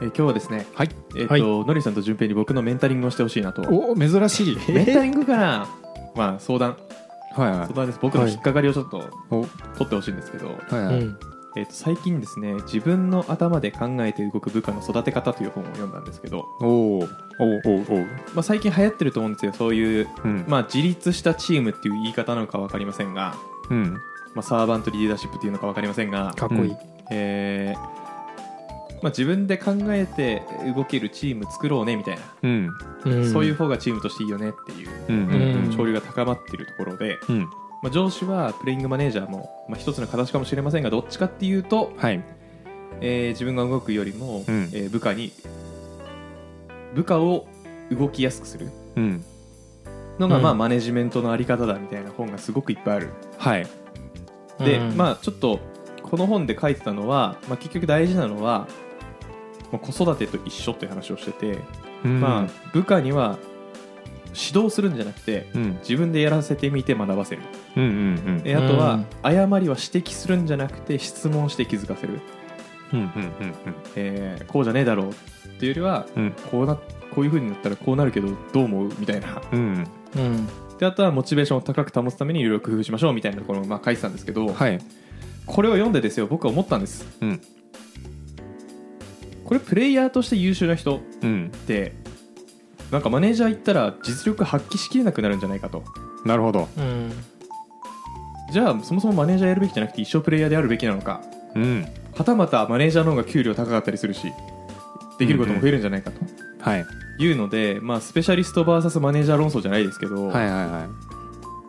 えー今日はですね、はい。えっ、と、はい。のりさんと順平に僕のメンタリングをしてほしいなと。お珍しい。メンタリングかなまあ相談、はいはい。相談です。僕の引っかかりをちょっとお。取ってほしいんですけど、はいはい、うん。えっ、と最近ですね、自分の頭で考えて動く部下の育て方という本を読んだんですけど、おおおおおまあ最近流行ってると思うんですよ。そういううん。まあ自立したチームっていう言い方なのかわかりませんが、うん。まあサーバントリーダーシップっていうのかわかりませんが、かっこいい、うん。えーまあ自分で考えて動けるチーム作ろうねみたいな。うん。うん。そういう方がチームとしていいよねっていう潮流が高まっているところで、うん。まあ、上司はプレイングマネージャーも、まあ、一つの形かもしれませんがどっちかっていうと、はい。えー自分が動くよりも、うん。えー部下に部下を動きやすくする。うん。のが、うん。まあ、マネジメントのあり方だみたいな本がすごくいっぱいある。はい。で、うん。まあちょっとこの本で書いてたのは、まあ、結局大事なのは、まあ、子育てと一緒っていう話をしてて、うん。まあ、部下には指導するんじゃなくてうん。自分でやらせてみて学ばせる。うんうんえあとはうん。誤りは指摘するんじゃなくて質問して気づかせる、うんうんうんえーこうじゃねえだろうっていうよりはうん。こうなこういう風になったらこうなるけどどう思う？みたいな。うん。うん。であとはモチベーションを高く保つためにいろいろ工夫しましょうみたいなところをまあ書いてたんですけど、はい。これを読んでですよ僕は思ったんです。うんこれプレイヤーとして優秀な人っうん。てなんかマネージャー行ったら実力発揮しきれなくなるんじゃないかと。なるほど。うん。じゃあそもそもマネージャーやるべきじゃなくて一生プレイヤーであるべきなのか。うん。はたまたマネージャーの方が給料高かったりするしできることも増えるんじゃないかと。はい。いうので、まあ、スペシャリスト VS マネージャー論争じゃないですけど、はいはいは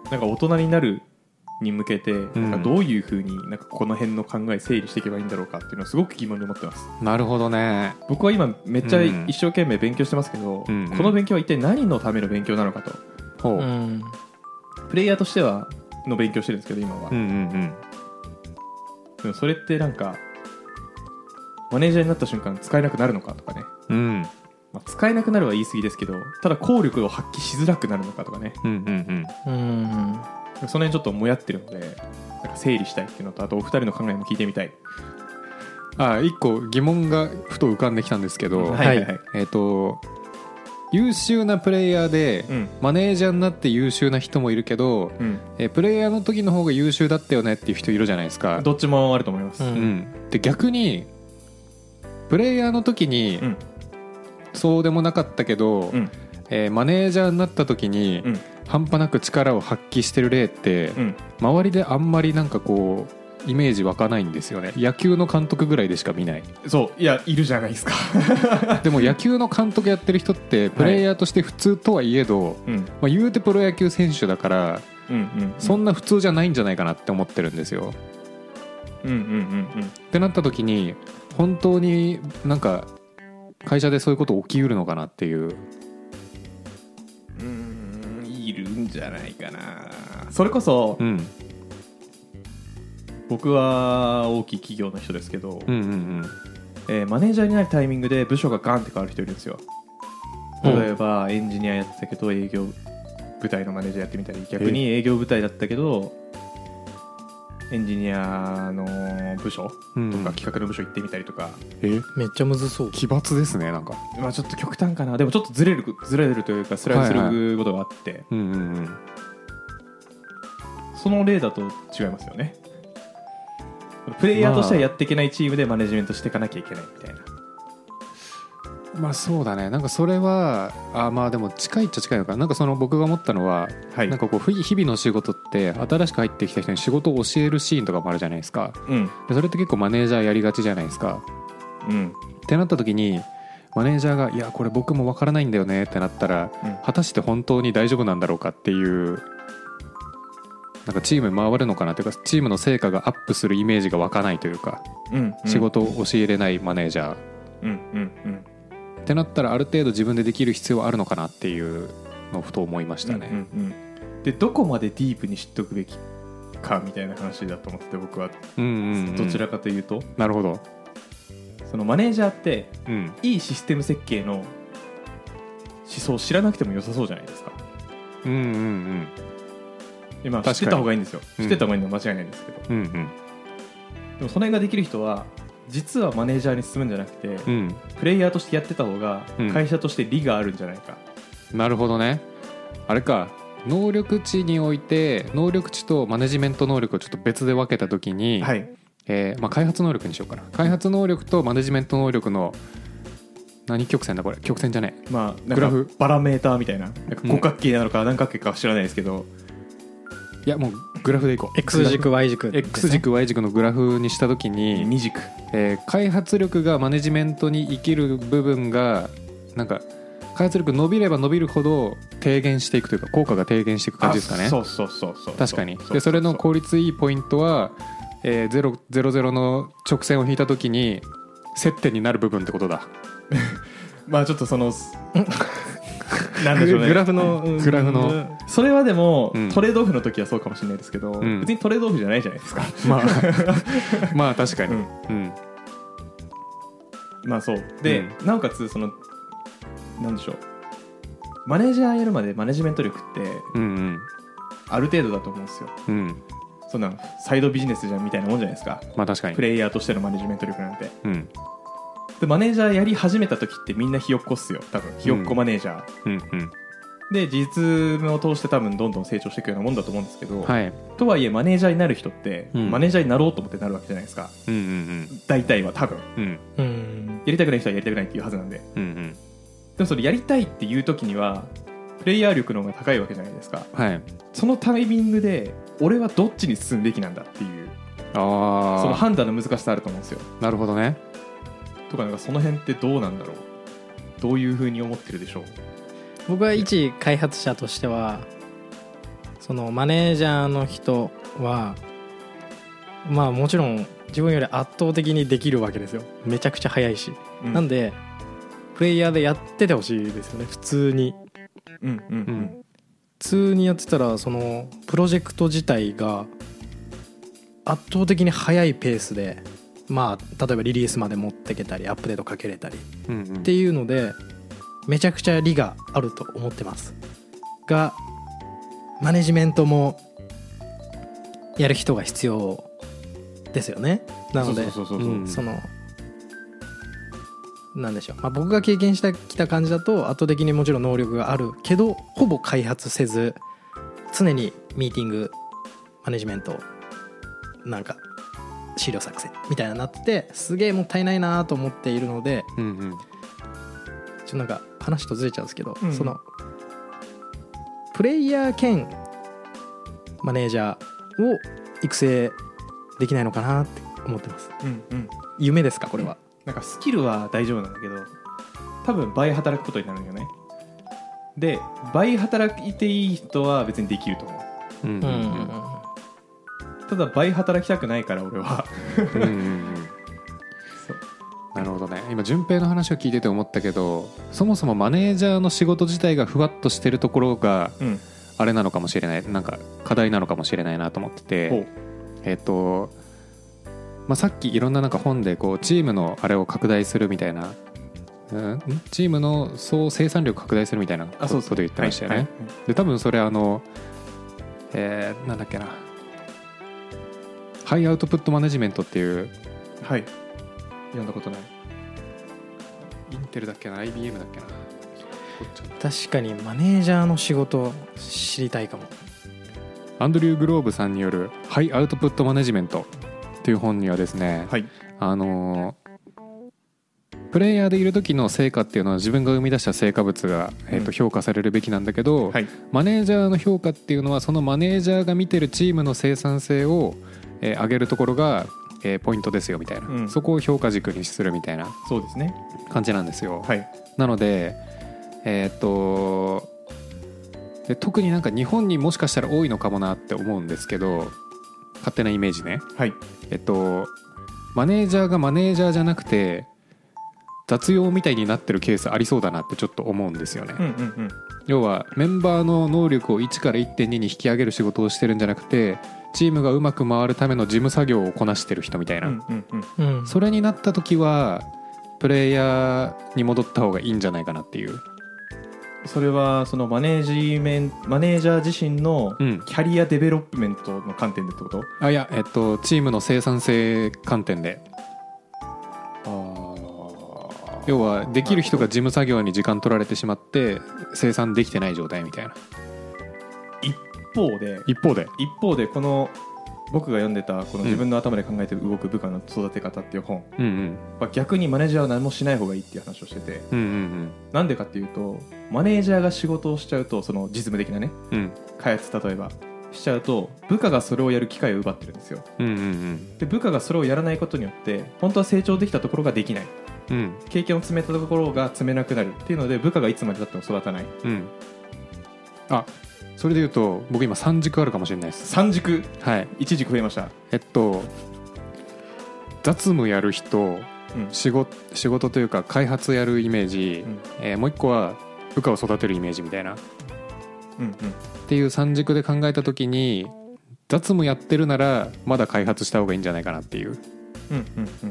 い。なんか大人になるに向けてん。なんかどういうふうになんかこの辺の考え整理していけばいいんだろうかっていうのはすごく疑問に思ってます。なるほどね。僕は今めっちゃうん。一生懸命勉強してますけど、うんうん。この勉強は一体何のための勉強なのかと。ほう。うんうんプレイヤーとしてはの勉強してるんですけど今は、うんうんでもそれってなんかマネージャーになった瞬間使えなくなるのかとかね、うん。まあ、使えなくなるは言い過ぎですけどただ効力を発揮しづらくなるのかとかね。うんうんうんその辺ちょっともやってるのでなんか整理したいっていうのとあとお二人の考えも聞いてみたい。あ一個疑問がふと浮かんできたんですけど、はい。はい。はい、えっ、と優秀なプレイヤーで、うん。マネージャーになって優秀な人もいるけど、うん、えープレイヤーの時の方が優秀だったよねっていう人いるじゃないですか、どっちもあると思います、ううんん、で逆にプレイヤーの時に、うん。そうでもなかったけど、うん。えーマネージャーになった時に、うん半端なく力を発揮してる例って、うん。周りであんまりなんかこうイメージ湧かないんですよね。野球の監督ぐらいでしか見ない。そう。いやいるじゃないですか。でも野球の監督やってる人ってプレイヤーとして普通とはいえど、うん。まあ、言うてプロ野球選手だからうんうんそんな普通じゃないんじゃないかなって思ってるんですよ。うんうんうん。ってなった時に本当になんか会社でそういうこと起きうるのかなっていうじゃないかな。それこそうん。僕は大きい企業の人ですけど、うんうんえーマネージャーになるタイミングで部署がガンって変わる人いるんですよ。うん。例えばエンジニアやってたけど営業部隊のマネージャーやってみたり逆に営業部隊だったけどエンジニアの部署うん。とか企画の部署行ってみたりとか、え？めっちゃむずそう。奇抜ですねなんか。まあ、ちょっと極端かな。でもちょっとずれるずれるというかスライドすることがあって、うんうんうん。その例だと違いますよね。プレイヤーとしてはやっていけないチームでマネジメントしていかなきゃいけないみたいな。まあそうだね。なんかそれはあまあでも近いっちゃ近いのか。ななんかその僕が思ったのは、はい。なんかこうふ日々の仕事って新しく入ってきた人に仕事を教えるシーンとかもあるじゃないですか。うん。でそれって結構マネージャーやりがちじゃないですか。うん。ってなった時にマネージャーが「いやこれ僕もわからないんだよね」ってなったらうん。果たして本当に大丈夫なんだろうかっていうなんかチーム回るのかな？というかチームの成果がアップするイメージが湧かないというか、うん。仕事を教えれないマネージャー。うんうんうんってなったらある程度自分でできる必要はあるのかなっていうのをふと思いましたね。うんうんうん。でどこまでディープに知っておくべきかみたいな話だと思ってて僕は。うんうんうん。どちらかというと、なるほど、そのマネージャーってうん、いいシステム設計の思想を知らなくても良さそうじゃないですか。うんうんうん。今知ってた方がいいんですよ。うん。知ってた方がいいのは間違いないんですけど、うんうん。でもその辺ができる人は実はマネージャーに進むんじゃなくて、うん。プレイヤーとしてやってた方がうん。会社として利があるんじゃないか、なるほどね。あれか。能力値において能力値とマネジメント能力をちょっと別で分けた時に、はい。えーまあ、開発能力にしようかな。開発能力とマネジメント能力の何曲線だこれ？曲線じゃねまあグラフ。バラメーターみたいな。なんか五角形なのか何角形かは知らないですけど、えいやもうグラフでいこう。X 軸 Y 軸ね。X 軸 Y 軸のグラフにした時に、二軸。えー開発力がマネジメントに生きる部分がなんか開発力伸びれば伸びるほど低減していくというか効果が低減していく感じですかね。あそうそうそうそう確かに。うでそれのう効率いいポイントは、えー、0 00の直線を引いた時に接点になる部分ってことだ。まあちょっとその なんでしょうね。グラフのうん。グラフの。それはでも、うん。トレードオフの時はそうかもしれないですけど、ん。別にトレードオフじゃないじゃないですか。まあ。まあ確かに。うん。うん。まあそう。で、なおかつそのなんでしょう。マネージャーやるまでマネジメント力ってうんうん。ある程度だと思うんですよ。うん。そんなサイドビジネスじゃんみたいなもんじゃないですか。まあ確かに。プレイヤーとしてのマネジメント力なんて。うんでマネージャーやり始めた時ってみんなひよっこっすよ。多分ひよっこマネージャー、うんうん。で実務を通して多分どんどん成長していくようなもんだと思うんですけど、はい。とはいえマネージャーになる人って、うん。マネージャーになろうと思ってなるわけじゃないですか。うんうん大体は多分。うん。うん。うんやりたくない人はやりたくないっていうはずなんで。うんうん。でもそれやりたいっていう時にはプレイヤー力の方が高いわけじゃないですか。はい。そのタイミングで俺はどっちに進むべきなんだっていう。そのあ判断の難しさあると思うんですよ。あなるほどねとかなんかその辺ってどうなんだろう？どういうふうに思ってるでしょう？僕は一開発者としてはそのマネージャーの人はまあもちろん自分より圧倒的にできるわけですよ。めちゃくちゃ早いし、うん。なんでプレイヤーでやっててほしいですよね。普通に。うんうんううん。ん普通にやってたらそのプロジェクト自体が圧倒的に速いペースでまあ例えばリリースまで持ってけたりアップデートかけれたりっていうのでめちゃくちゃ利があると思ってます。がマネジメントもやる人が必要ですよね。なのでそのなんでしょう、まあ、僕が経験してきた感じだと圧倒的にもちろん能力があるけどほぼ開発せず常にミーティングマネジメントなんか資料作成みたいなのになっててすげえもったいないなと思っているのでうんうん。ちょっとなんか話とずれちゃうんですけど、うん。そのプレイヤー兼マネージャーを育成できないのかなって思ってます。うんうん。夢ですかこれは、なんかスキルは大丈夫なんだけど多分倍働くことになるんよねで倍働いていい人は別にできると思う。うんうんうんただ倍働きたくないから俺は。うんうんうん。そうなるほどね。今順平の話を聞いてて思ったけどそもそもマネージャーの仕事自体がふわっとしてるところがうん。あれなのかもしれない。なんか課題なのかもしれないなと思ってて。えっ、と、まあ、さっきいろんななんか本でこうチームのあれを拡大するみたいな、うん、ん？チームの総生産力拡大するみたいなことあそうそう。言ってましたよね、はい。で多分それあのえーなんだっけなハイアウトプットマネジメントっていう。はい、はい読んだことない。インテルだっけな？IBM だっけな？確かにマネージャーの仕事知りたいかも。アンドリュー・グローブさんによるハイアウトプットマネジメントっていう本にはですね、はい。あのープレイヤーでいる時の成果っていうのは自分が生み出した成果物が、えー、うん。と評価されるべきなんだけど、はい。マネージャーの評価っていうのはそのマネージャーが見てるチームの生産性を、えー上げるところが、えーポイントですよみたいな、うん。そこを評価軸にするみたいなそうですね。感じなんですよ。はい。なのでえーっとで特になんか日本にもしかしたら多いのかもなって思うんですけど勝手なイメージね。はい。えっとマネージャーがマネージャーじゃなくて雑用みたいになってるケースありそうだなってちょっと思うんですよね、うんうんうん。要はメンバーの能力を1から1.2に引き上げる仕事をしてるんじゃなくてチームがうまく回るための事務作業をこなしてる人みたいな、うんうんうん。うんそれになった時はプレイヤーに戻った方がいいんじゃないかなっていう。それはそのマネージメンマネージャー自身のうん。キャリアデベロップメントの観点でってこと、あいやえっとチームの生産性観点で。要はできる人が事務作業に時間取られてしまって生産できてない状態みたいな。一方で一方で。一方でこの僕が読んでたこの自分の頭で考えて動く部下の育て方っていう本。うんうん。は逆にマネージャーは何もしない方がいいっていう話をしてて。うんうんなんでかっていうとマネージャーが仕事をしちゃうとその実務的なねうん。うん開発例えばしちゃうと部下がそれをやる機会を奪ってるんですよ。うんうんで部下がそれをやらないことによって本当は成長できたところができない。うん。経験を積めたところが積めなくなるっていうので部下がいつまでたっても育たない。うん。あそれで言うと僕今3軸あるかもしれないです。三軸？はい。一軸増えました。えっと雑務やる人うん。仕事仕事というか開発やるイメージ、うん。えーもう一個は部下を育てるイメージみたいな。っうんうん。ていう三軸で考えた時に雑務やってるならまだ開発した方がいいんじゃないかなっていう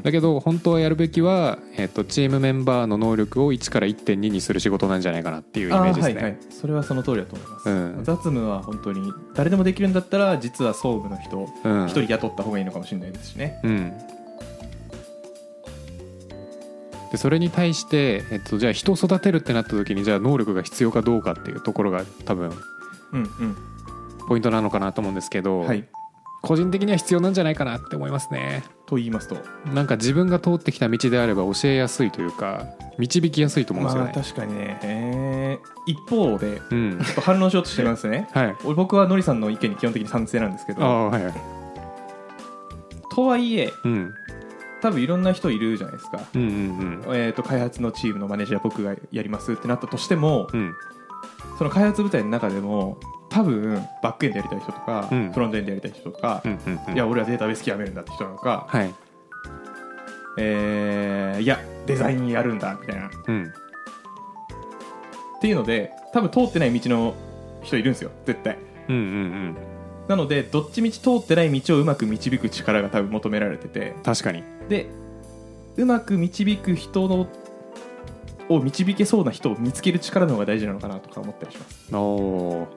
だけど本当はやるべきは、えっとチームメンバーの能力を1から1.2にする仕事なんじゃないかなっていうイメージですね、はいはい。それはその通りだと思います、うん。雑務は本当に誰でもできるんだったら実は総務の人うん。一人雇った方がいいのかもしれないですしね。うん。でそれに対して、えっと、じゃあ人を育てるってなった時にじゃあ能力が必要かどうかっていうところが多分うんうん。ポイントなのかなと思うんですけど、はい。個人的には必要なんじゃないかなって思いますねと言いますと。なんか自分が通ってきた道であれば教えやすいというか導きやすいと思うんですよまあね、確かにね、えー一方でうん。ちょっと反論しようとしてますね。はい。俺僕はのりさんの意見に基本的に賛成なんですけあどあはいはい。とはいえうん。多分いろんな人いるじゃないですか、うんうんえー、と開発のチームのマネージャー僕がやりますってなったとしてもうんうんその開発部隊の中でも多分バックエンドやりたい人とか、うん。フロントエンドやりたい人とか、うんうんうん。いや俺はデータベース極めるんだって人なのか、はい。えーいやデザインやるんだみたいな。っうん。ていうので多分通ってない道の人いるんですよ絶対。うんうんうん。なのでどっちみち通ってない道をうまく導く力が多分求められてて。確かに。でうまく導く人のを導けそうな人を見つける力の方が大事なのかなとか思ったりします。おお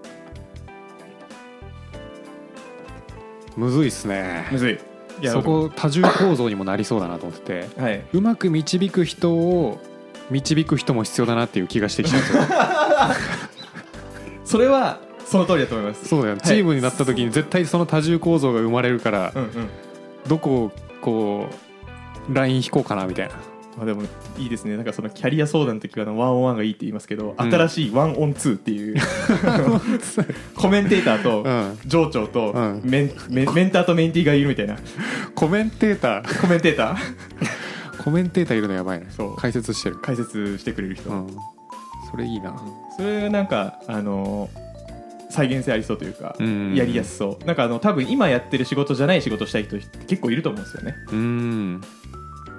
むずいっすね。むずい。いやそこ多重構造にもなりそうだなと思ってて。はい。うまく導く人を導く人も必要だなっていう気がしてきたんですよ。それはその通りだと思います。そうだよ、チームになった時に絶対その多重構造が生まれるから、うんうん。どこをこうライン引こうかなみたいなまあ、でもいいですね。なんかそのキャリア相談の時はワンオンワンがいいって言いますけど、うん。新しいワンオンツーっていうコメンテーターとうん。上長とうん。メンメンメンターとメンティーがいるみたいな。コメンテーター。コメンテーター？コメンテーターいるのやばいね。そう。解説してる。解説してくれる人、うん。それいいな。それがなんかあの再現性ありそうというか、うん。やりやすそう。なんかあの多分今やってる仕事じゃない仕事したい人結構いると思うんですよね。うん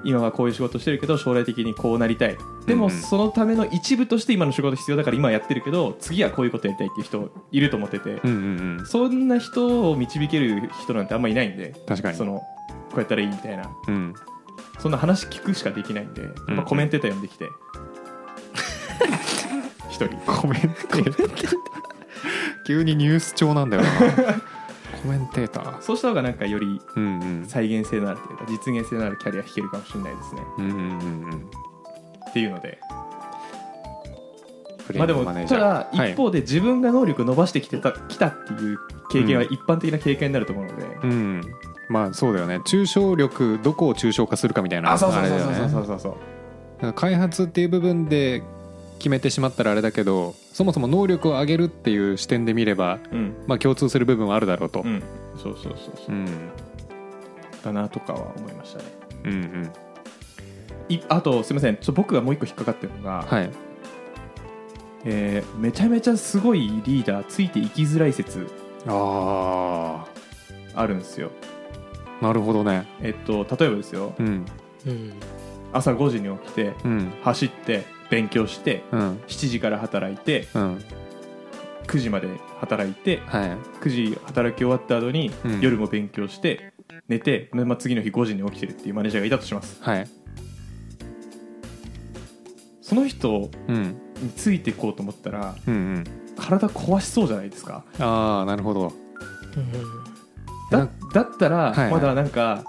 今はこういう仕事してるけど将来的にこうなりたい。でもうんそのための一部として今の仕事必要だから今やってるけど次はこういうことやりたいっていう人いると思ってて、うんうんうん。そんな人を導ける人なんてあんまいないんで。確かに。そのこうやったらいいみたいな。うん。そんな話聞くしかできないんで、うんまあ、コメンテーター呼んできて。一人。コメンテーター。急にニュース調なんだよなコメンテーター。そうした方がなんかよりうんうん。再現性のあるというか実現性のあるキャリア引けるかもしれないですね。うんうんうんうん。っていうので。まあでもただ一方で自分が能力を伸ばしてきてたきたっていう経験は一般的な経験になると思うので、うん。まあそうだよね。抽象力どこを抽象化するかみたいなあれだよね。開発っていう部分で決めてしまったらあれだけどそもそも能力を上げるっていう視点で見れば、うん。まあ、共通する部分はあるだろうと、うん。そうそうそうそう、うん。だなとかは思いましたね。うんうん。いあとすみません。ちょ僕がもう一個引っかかってるのが、はい。えーめちゃめちゃすごいリーダーついていきづらい説ああるんですよ。あなるほどね。えっと例えばですよ。うん。うん。朝5時に起きてうん。走って勉強してうん。7時から働いてうん。9時まで働いてはい。9時働き終わった後に、うん。夜も勉強して寝て、まあ、次の日5時に起きてるっていうマネージャーがいたとします。はい。その人うん。についていこうと思ったらうんうん。体壊しそうじゃないですか。ああなるほど。だだったらはいはい。まだなんか、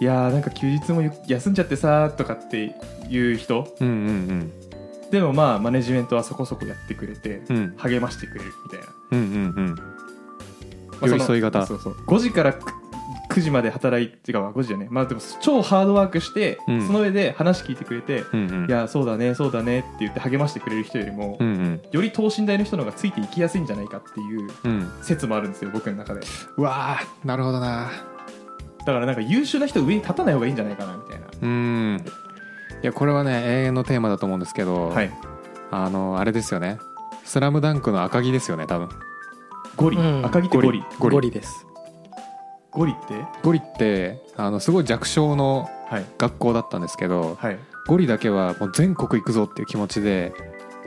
いやーなんか休日もゆ休んじゃってさーとかっていう人？うんうんでもまあマネジメントはそこそこやってくれて、うん。うん励ましてくれるみたいな、うんうんうん。まあ寄り添い型。そのそうそう。5時からく9時まで働いてか5時じゃねまあでも超ハードワークして、うん。その上で話聞いてくれて、うんうん。いやそうだねそうだねって言って励ましてくれる人よりも、うんうん。より等身大の人の方がついていきやすいんじゃないかっていううん。説もあるんですよ僕の中で。うわーなるほどな。だからなんか優秀な人上に立たない方がいいんじゃないかなみたいな。うんいやこれはね永遠のテーマだと思うんですけど、はい。あのあれですよね「スラムダンクの赤木ですよね多分。ゴリ、うん。赤木ってゴリ。ゴリ。ゴリです。ゴリって？ゴリってあのすごい弱小のはい。学校だったんですけどはい。ゴリだけはもう全国行くぞっていう気持ちで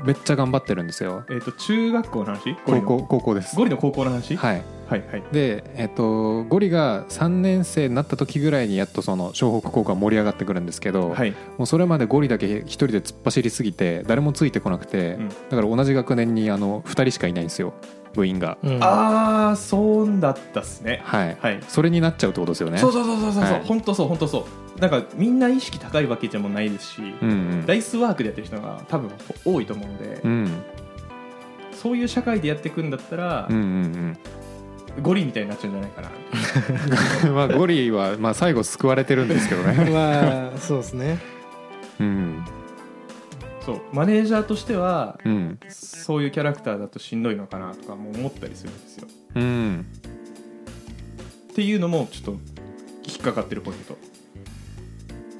めっちゃ頑張ってるんですよ。えっ、と中学校の話？ゴリの？高校高校です。ゴリの高校の話？はい。はいはい。で、えっと、ゴリが3年生になった時ぐらいにやっとその湘北高校が盛り上がってくるんですけど、はい。もうそれまでゴリだけ一人で突っ走りすぎて誰もついてこなくて、うん。だから同じ学年にあの2人しかいないんですよ。部員が、うん。ああそうだったっすね。はい。はい。それになっちゃうってことですよね。そうそうそうそうそう、はい。本当そう本当そうなんかみんな意識高いわけじゃもないですし、うんうん。ライスワークでやってる人が多分多いと思うんで、うん。そういう社会でやっていくんだったらうんう、んゴリみたいになっちゃうんじゃないかな。う んまあゴリはまあ最後救われてるんですけどね。まあそうですね。うん。そう。マネージャーとしてはうん。そういうキャラクターだとしんどいのかなとかも思ったりするんですよ。うん。っていうのもちょっと引っかかってるポイント。キ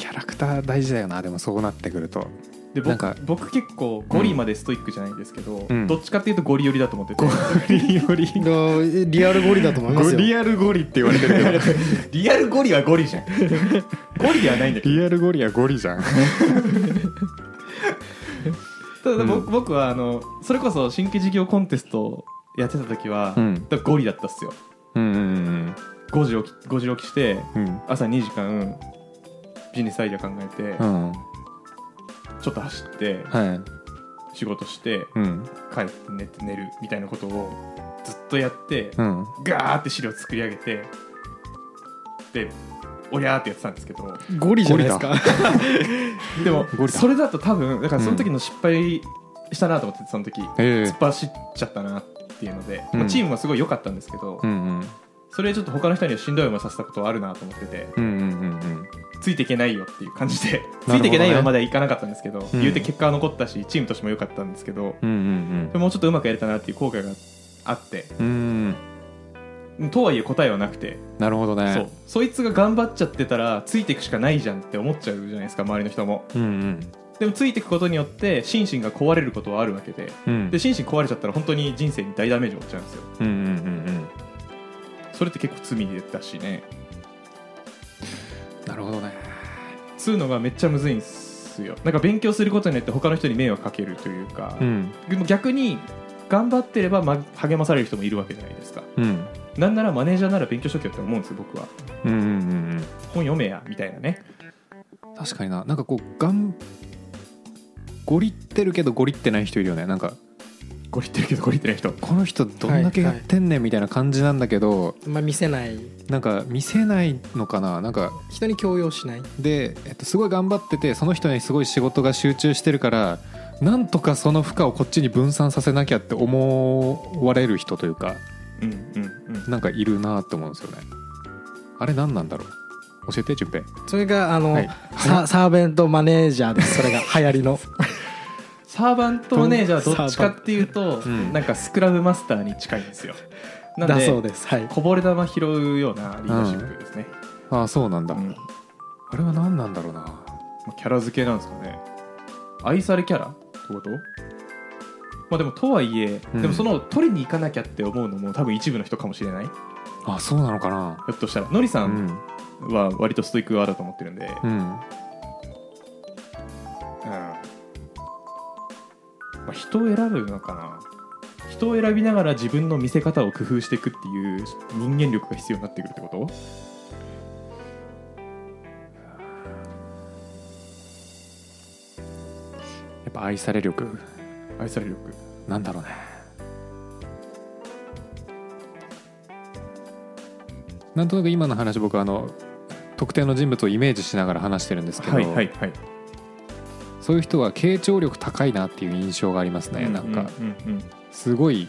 ャラクター大事だよな。でもそうなってくると。で僕なんか僕結構ゴリまでストイックじゃないんですけど、うん。どっちかっていうとゴリ寄りだと思ってて、リより。がリアルゴリだと思いますよ。リアルゴリって言われてるけど。リアルゴリはゴリじゃん。ゴリではないんだけど。リアルゴリはゴリじゃん。ただうん。僕,、僕はあのそれこそ新規事業コンテストやってた時は、うん。ゴリだったっすよ。うんうん5時起き5時起きしてうん。うん朝2時間ビジネスアイデア考えて、うんちょっと走ってはい仕事してうん帰って寝て寝るみたいなことをずっとやって、うんガーって資料作り上げてでおやーってやってたんですけどゴリじゃないですか？でもゴリだ。それだと多分だからその時の失敗したなと思ってその時え突っ走っちゃったなっていうので、うん。まあチームはすごい良かったんですけど、うんうんそれちょっと他の人にはしんどい思いさせたことはあるなと思ってて。うんうんうんついていけないよっていう感じで、ね。いていけないよはまだいかなかったんですけど、うん。言うて結果は残ったしチームとしても良かったんですけど、うんうんでももうちょっとうまくやれたなっていう後悔があって。うんうん。とはいえ答えはなくて、なるほどね。そう。そいつが頑張っちゃってたらついていくしかないじゃんって思っちゃうじゃないですか周りの人も。うんうん。でもついていくことによって心身が壊れることはあるわけで。うん。で心身壊れちゃったら本当に人生に大ダメージを負っちゃうんですよ。うんうんうんうんそれって結構罪だしね。なるほどね。そういうのがめっちゃむずいんですよ。なんか勉強することによって他の人に迷惑かけるというか、うん。でも逆に頑張ってれば、ま、励まされる人もいるわけじゃないですか。うん。なんならマネージャーなら勉強しとけよって思うんですよ僕は。うんうんうん。本読めやみたいなね。確かにな。なんかこうがんゴリってるけどゴリってない人いるよね。なんかゴリってるけどゴリってない人。この人どんだけやってんねんみたいな感じなんだけど、まあ見せない。なんか見せないのかな？なんか人に強要しない。で、えっと、すごい頑張っててその人にすごい仕事が集中してるからなんとかその負荷をこっちに分散させなきゃって思われる人というかうんうんうん。なんかいるなって思うんですよね。あれ何なんだろう？教えて順平。それがあの、はい。ササーベントマネージャーですそれが 流行りのサーバントマネージャーはどっちかっていうと、うん。なんかスクラムマスターに近いんですよ。なんだそうでです。はい。こぼれ球拾うようなリーダーシップですね、ああそうなんだ、うん。あれは何なんだろうな。まあキャラ付けなんですかね。愛されキャラってこと？まあでもとはいえ、うん。でもその取りに行かなきゃって思うのも多分一部の人かもしれない。ひあそうなのかな。ょっとしたら。のりさうん。んは割とストイック側だと思ってるんで、うん。うんまあ、人を選ぶのかな。人を選びながら自分の見せ方を工夫していくっていう人間力が必要になってくるってこと？やっぱ愛され力。愛され力。なんだろうね。なんとなく今の話僕あの特定の人物をイメージしながら話してるんですけど、はいはいはい。そういう人は傾聴力高いなっていう印象がありますね、なんかうんうんすごい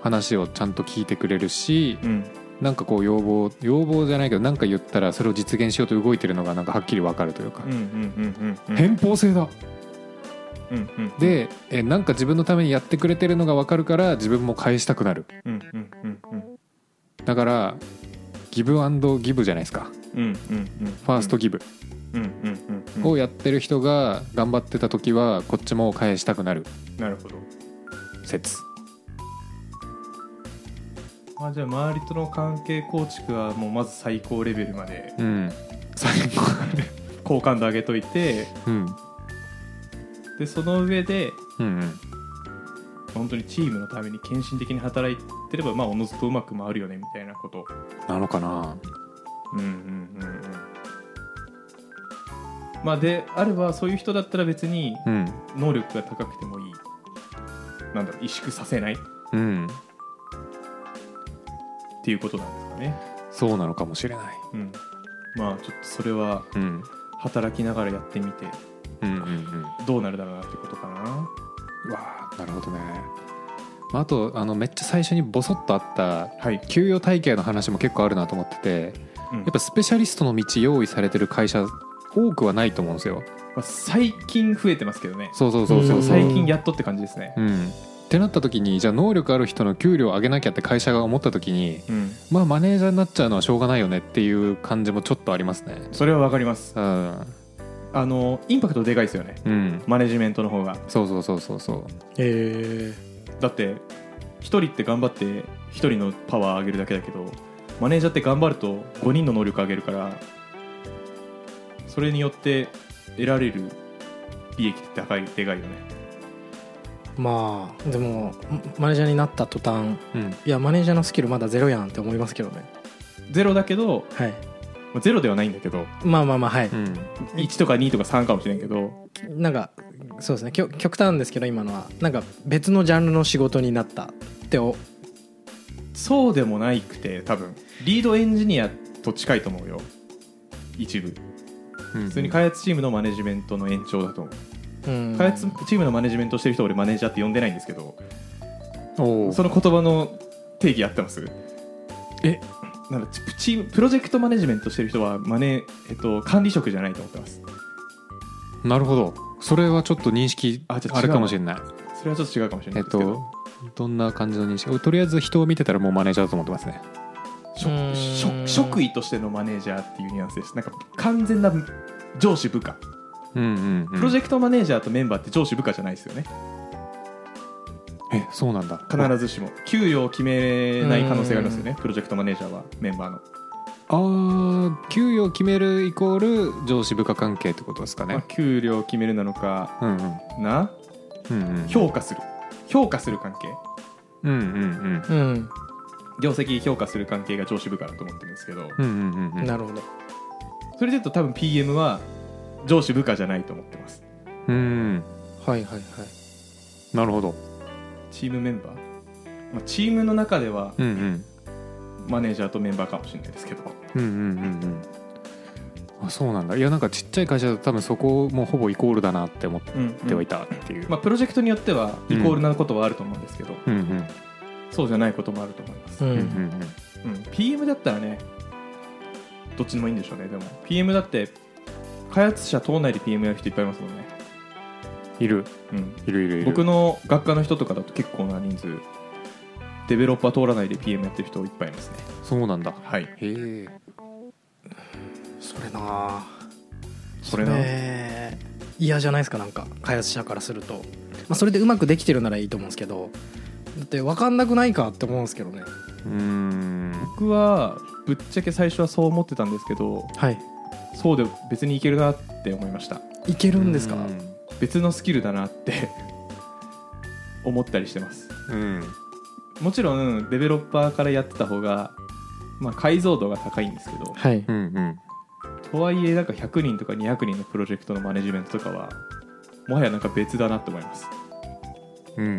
話をちゃんと聞いてくれるしうん。うんなんかこう要望要望じゃないけど何か言ったらそれを実現しようと動いてるのがなんかはっきり分かるというか、偏方性だ。でえなんか自分のためにやってくれてるのが分かるから自分も返したくなる。だからギブアンドギブじゃないですか。ファーストギブをやってる人が頑張ってた時はこっちも返したくなる。なるほど。説。あじゃあ周りとの関係構築はもうまず最高レベルまで。うん。最後好感度上げといて。うん。でその上でうんうん。本当にチームのために献身的に働いてればまあおのずとうまく回るよねみたいなこと。なのかな。うんうんうんうんまあであればそういう人だったら別にうん。能力が高くてもいい。なんだろう萎縮させない。っうん。ていうことなんですかね。そうなのかもしれない。うん。まあちょっとそれはうん。働きながらやってみてうんうんうん。どうなるだろうなってことかな。うわあなるほどね。まああとあのめっちゃ最初にボソッとあったはい、給与体系の話も結構あるなと思っててうん。やっぱスペシャリストの道用意されてる会社多くはないと思うんですよ。まあ、最近増えてますけどね。そうそうそうそう。うん。最近やっとって感じですね。うんってなった時にじゃあ能力ある人の給料を上げなきゃって会社が思った時にうん。まあマネージャーになっちゃうのはしょうがないよねっていう感じもちょっとありますね。それはわかります。うん。あのインパクトでかいですよね。うん。マネジメントの方が。そうそうそうそうそう。えだって一人って頑張って一人のパワー上げるだけだけどマネージャーって頑張ると5人の能力上げるからそれによって得られる利益って高いでかいよね。ーまあでもマネージャーになった途端うん。いやマネージャーのスキルまだゼロやんって思いますけどね。ゼロだけどはい。まあゼロではないんだけど。まあまあまあはい、うん。1とか2とか3かもしれんけど。なんかそうですね。極極端ですけど今のはなんか別のジャンルの仕事になったっておそうでもないくて多分。リードエンジニアと近いと思うよ。一部。うん普通に開発チームのマネジメントの延長だと思う。うん。開発チームのマネジメントしてる人は俺マネージャーって呼んでないんですけどその言葉の定義合ってます？え？なんかチチームプロジェクトマネジメントしてる人はマネ、えっと、管理職じゃないと思ってます。なるほど。それはちょっと認識あるかもしれない。それはちょっと違うかもしれなえっいですけど、とどんな感じの認識？とりあえず人を見てたらもうマネージャーだと思ってますね職位としてのマネージャーっていうニュアンスです。なんか完全な上司部下。うんうん、うん、プロジェクトマネージャーとメンバーって上司部下じゃないですよね。えそうなんだ。必ずしも。給与を決めない可能性がありますよね。プロジェクトマネージャーはメンバーの、あー給与を決めるイコール上司部下関係ってことですかまあね、給料を決めるなのかうんうん。な？うんうん評価する。評価する関係。うんうん。うん業績評価する関係が上司部下だと思ってるんですけどうんうんうんうん。うんなるほど。それで言うと多分 PM は上司部下じゃないと思ってます。うん。はいはいはい。なるほど。チームメンバー、まあ、チームの中ではうんうん。マネージャーとメンバーかもしれないですけど。うんうんうんうん。あそうなんだ。いやなんかちっちゃい会社だと多分そこもほぼイコールだなって思ってはいたっていう、まあ、プロジェクトによってはイコールなことはあると思うんですけど、うんうんそうじゃないこともあると思います、ううん。うん。うん PM だったらねどっちでもいいんでしょうねでも。PM だって開発者党内で PM やる人いっぱいいますもんね、いる。うん、いるいるいる。僕の学科の人とかだと結構な人数デベロッパー通らないで PM やってる人いっぱいいますね。そうなんだ。はい。へえ。それなあ。それな。れ嫌じゃないですかなんか。開発者からすると、まあ、それでうまくできてるならいいと思うんですけどだって分かんなくないかって思うんですけどね。うーん。僕はぶっちゃけ最初はそう思ってたんですけどはい。そうで別にいけるなって思いました。いけるんですか？別のスキルだなって 思ったりしてます。うん。もちろんデベロッパーからやってた方が、まあ、解像度が高いんですけどはい。うんうん。とはいえなんか100人とか200人のプロジェクトのマネジメントとかはもはやなんか別だなって思います。うん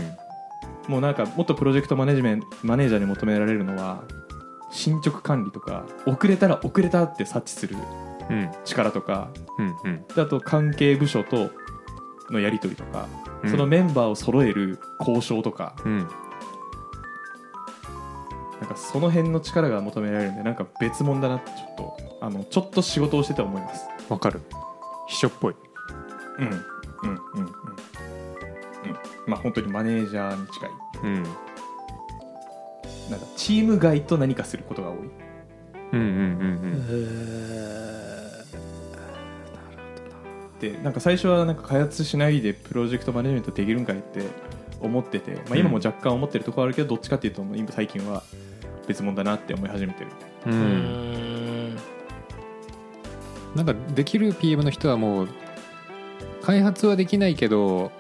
もうなんかもっとプロジェクトマネジメントマネージャーに求められるのは進捗管理とか遅れたら遅れたって察知するうん。力とかうんうん。であと関係部署とのやり取りとか、うん。そのメンバーを揃える交渉とか。うん。なんかその辺の力が求められるんでなんか別物だなってちょっとあのちょっと仕事をしてて思います。わかる。秘書っぽい。うん。うんうんうん。うんまあ本当にマネージャーに近い。うん。なんかチーム外と何かすることが多い。うんうんうんえでなんか最初はなんか開発しないでプロジェクトマネジメントできるんかいって思ってて、まあ、今も若干思ってるところあるけどどっちかっていうともう今最近は別物だなって思い始めてる。うん。なんかできる PM の人はもう開発はできないけど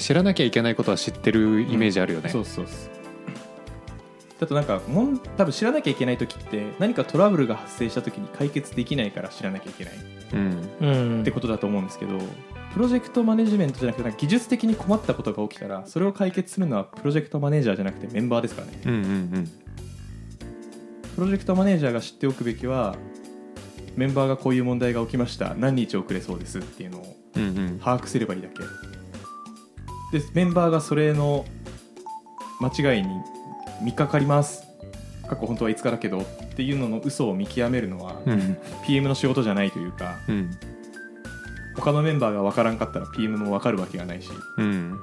知らなきゃいけないことは知ってるイメージあるよね、そうそうそう。だとなんかもん多分知らなきゃいけない時って何かトラブルが発生した時に解決できないから知らなきゃいけない。うん。うんってことだと思うんですけどプロジェクトマネジメントじゃなくてなんか技術的に困ったことが起きたらそれを解決するのはプロジェクトマネージャーじゃなくてメンバーですからね。うんうんプロジェクトマネージャーが知っておくべきはメンバーがこういう問題が起きました。何日遅れそうですっていうのをうんうんうん。把握すればいいだけでメンバーがそれの間違いに見かかります。過去本当はいつからけどっていうのの嘘を見極めるのはうん。PM の仕事じゃないというかうん。他のメンバーが分からんかったら PM も分かるわけがないしうん。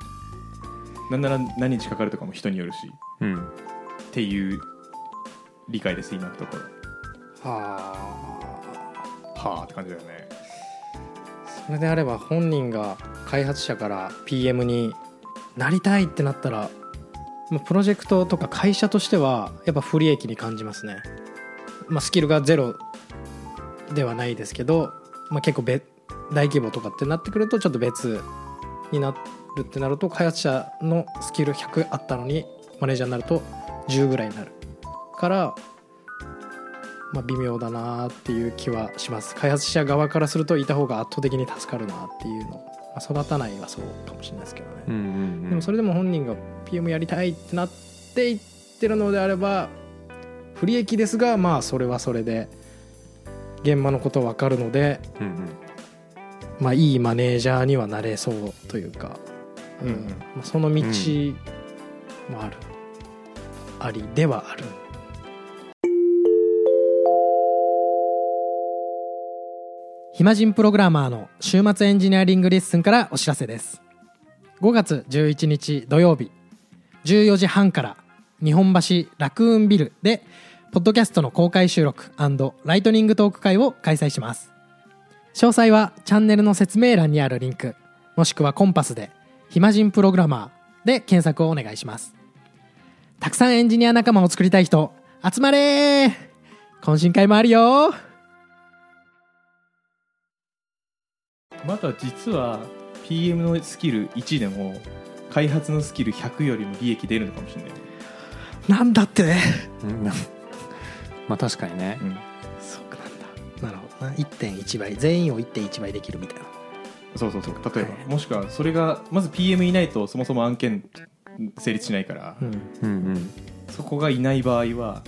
なんなら何日かかるとかも人によるしうん。っていう理解です今のところ。はあ。はあって感じだよねそれであれば本人が開発者から PM になりたいってなったらプロジェクトとか会社としてはやっぱ不利益に感じますね、まあ、スキルがゼロではないですけど、まあ、結構べ大規模とかってなってくるとちょっと別になるってなると開発者のスキル100あったのにマネージャーになると10ぐらいになるから、まあ、微妙だなっていう気はします。開発者側からするといた方が圧倒的に助かるなっていうの、まあ、育たないはそうかもしれないですけどね、うんうんでもそれでも本人が PM やりたいってなっていってるのであれば不利益ですがまあそれはそれで現場のこと分かるので、うんうん。まあ、いいマネージャーにはなれそうというか、うんうん。まあ、その道もある、ありではある暇人プログラマーの週末エンジニアリングレッスンからお知らせです。5月11日土曜日14時半から日本橋ラクーンビルでポッドキャストの公開収録ライトニングトーク会を開催します。詳細はチャンネルの説明欄にあるリンクもしくはコンパスで「暇人プログラマー」で検索をお願いします。たくさんエンジニア仲間を作りたい人集まれー!懇親会もあるよまた実は PM のスキル1でも開発のスキル100よりも利益出るのかもしれない。ね、なんだって？うん。まあ確かにね。うん、そうかなんだ。なるほどな。1.1倍。全員を1.1倍できるみたいな。そうそうそう。例えば、はい。もしくはそれがまず PM いないとそもそも案件成立しないから、うん。うんうん。そこがいない場合は